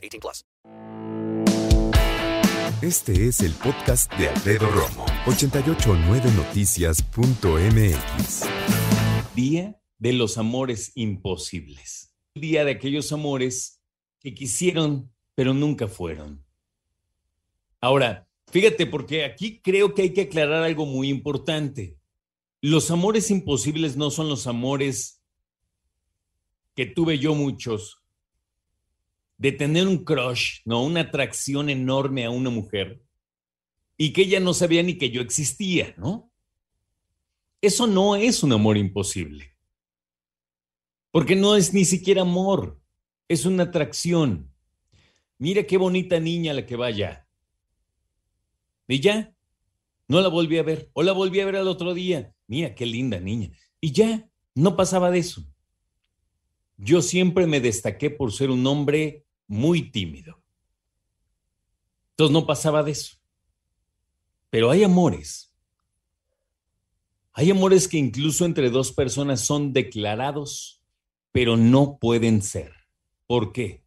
18 plus. Este es el podcast de Alfredo Romo. 889noticias.mx Día de los amores imposibles. Día de aquellos amores que quisieron, pero nunca fueron. Ahora, Fíjate, porque aquí creo que hay que aclarar algo muy importante. Los amores imposibles no son los amores que tuve yo muchos, de tener un crush, ¿no? Una atracción enorme a una mujer y que ella no sabía ni que yo existía, ¿no? Eso no es un amor imposible. Porque no es ni siquiera amor, es una atracción. Mira qué bonita niña la que vaya y ya, no la volví a ver. O la volví a ver al otro día. Mira, qué linda niña. Y ya, no pasaba de eso. Yo siempre me destaqué por ser un hombre muy tímido. Entonces no pasaba de eso. Pero hay amores. Hay amores que incluso entre dos personas son declarados, pero no pueden ser. ¿Por qué?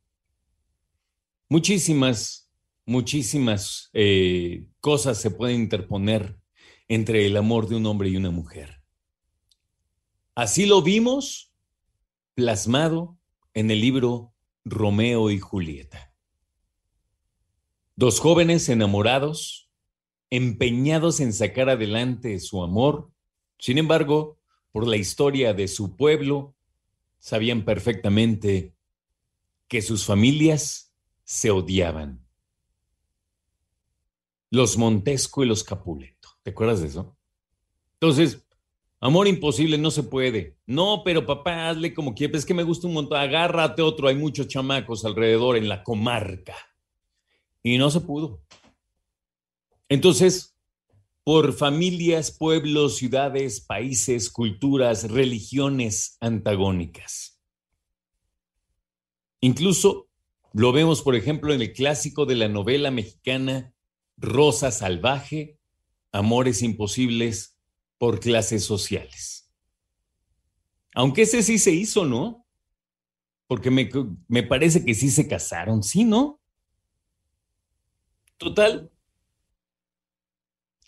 Muchísimas muchísimas eh, cosas se pueden interponer entre el amor de un hombre y una mujer. Así lo vimos plasmado en el libro Romeo y Julieta. Dos jóvenes enamorados, empeñados en sacar adelante su amor, sin embargo, por la historia de su pueblo, sabían perfectamente que sus familias se odiaban los Montesco y los Capuleto. ¿Te acuerdas de eso? Entonces, amor imposible no se puede. No, pero papá, hazle como quieras. Es que me gusta un montón. Agárrate otro. Hay muchos chamacos alrededor en la comarca. Y no se pudo. Entonces, por familias, pueblos, ciudades, países, culturas, religiones antagónicas. Incluso lo vemos, por ejemplo, en el clásico de la novela mexicana Rosa Salvaje, Amores Imposibles por clases sociales. Aunque ese sí se hizo, ¿no? Porque me, me parece que sí se casaron, ¿sí, no? Total,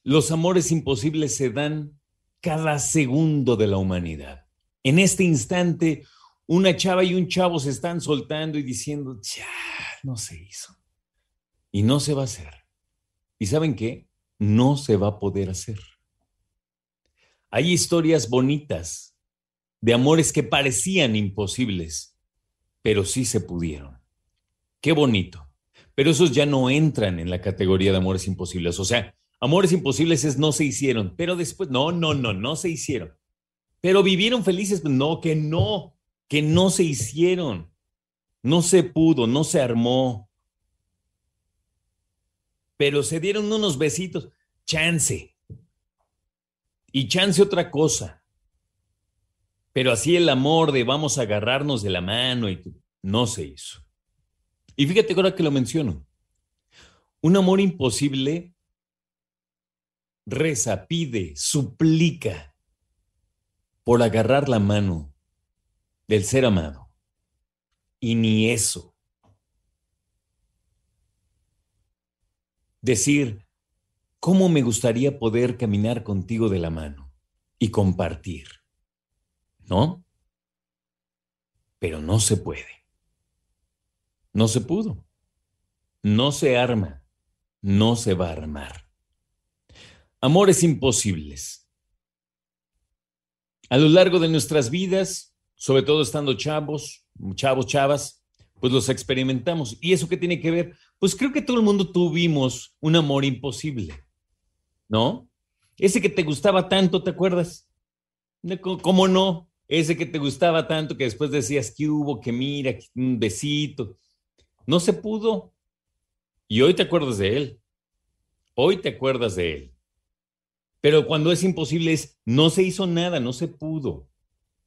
los amores imposibles se dan cada segundo de la humanidad. En este instante, una chava y un chavo se están soltando y diciendo, ya, no se hizo. Y no se va a hacer. ¿Y saben qué? No se va a poder hacer. Hay historias bonitas de amores que parecían imposibles, pero sí se pudieron. Qué bonito. Pero esos ya no entran en la categoría de amores imposibles. O sea, amores imposibles es no se hicieron, pero después, no, no, no, no se hicieron. Pero vivieron felices, no, que no, que no se hicieron. No se pudo, no se armó, pero se dieron unos besitos. Chance. Y chance otra cosa. Pero así el amor de vamos a agarrarnos de la mano y no se hizo. Y fíjate ahora que lo menciono. Un amor imposible reza, pide, suplica por agarrar la mano del ser amado. Y ni eso. decir, ¿cómo me gustaría poder caminar contigo de la mano y compartir? ¿No? Pero no se puede. No se pudo. No se arma. No se va a armar. Amores imposibles. A lo largo de nuestras vidas, sobre todo estando chavos, chavos, chavas, pues los experimentamos. ¿Y eso qué tiene que ver? Pues creo que todo el mundo tuvimos un amor imposible, ¿no? Ese que te gustaba tanto, ¿te acuerdas? ¿Cómo no? Ese que te gustaba tanto que después decías que hubo, que mira, un besito. No se pudo. Y hoy te acuerdas de él. Hoy te acuerdas de él. Pero cuando es imposible es, no se hizo nada, no se pudo.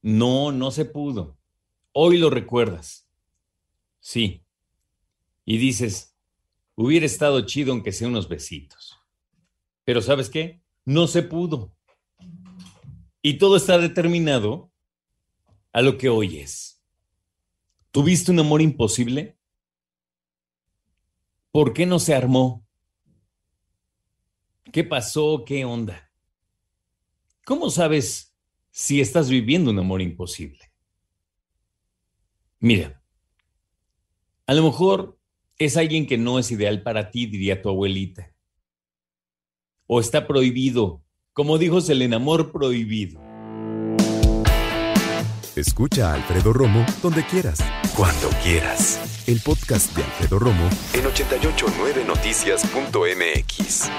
No, no se pudo. Hoy lo recuerdas. Sí. Y dices, hubiera estado chido aunque sea unos besitos. Pero ¿sabes qué? No se pudo. Y todo está determinado a lo que hoy es. ¿Tuviste un amor imposible? ¿Por qué no se armó? ¿Qué pasó? ¿Qué onda? ¿Cómo sabes si estás viviendo un amor imposible? Mira, a lo mejor es alguien que no es ideal para ti, diría tu abuelita. O está prohibido, como dijo Selena, amor prohibido. Escucha a Alfredo Romo donde quieras, cuando quieras. El podcast de Alfredo Romo en 889noticias.mx.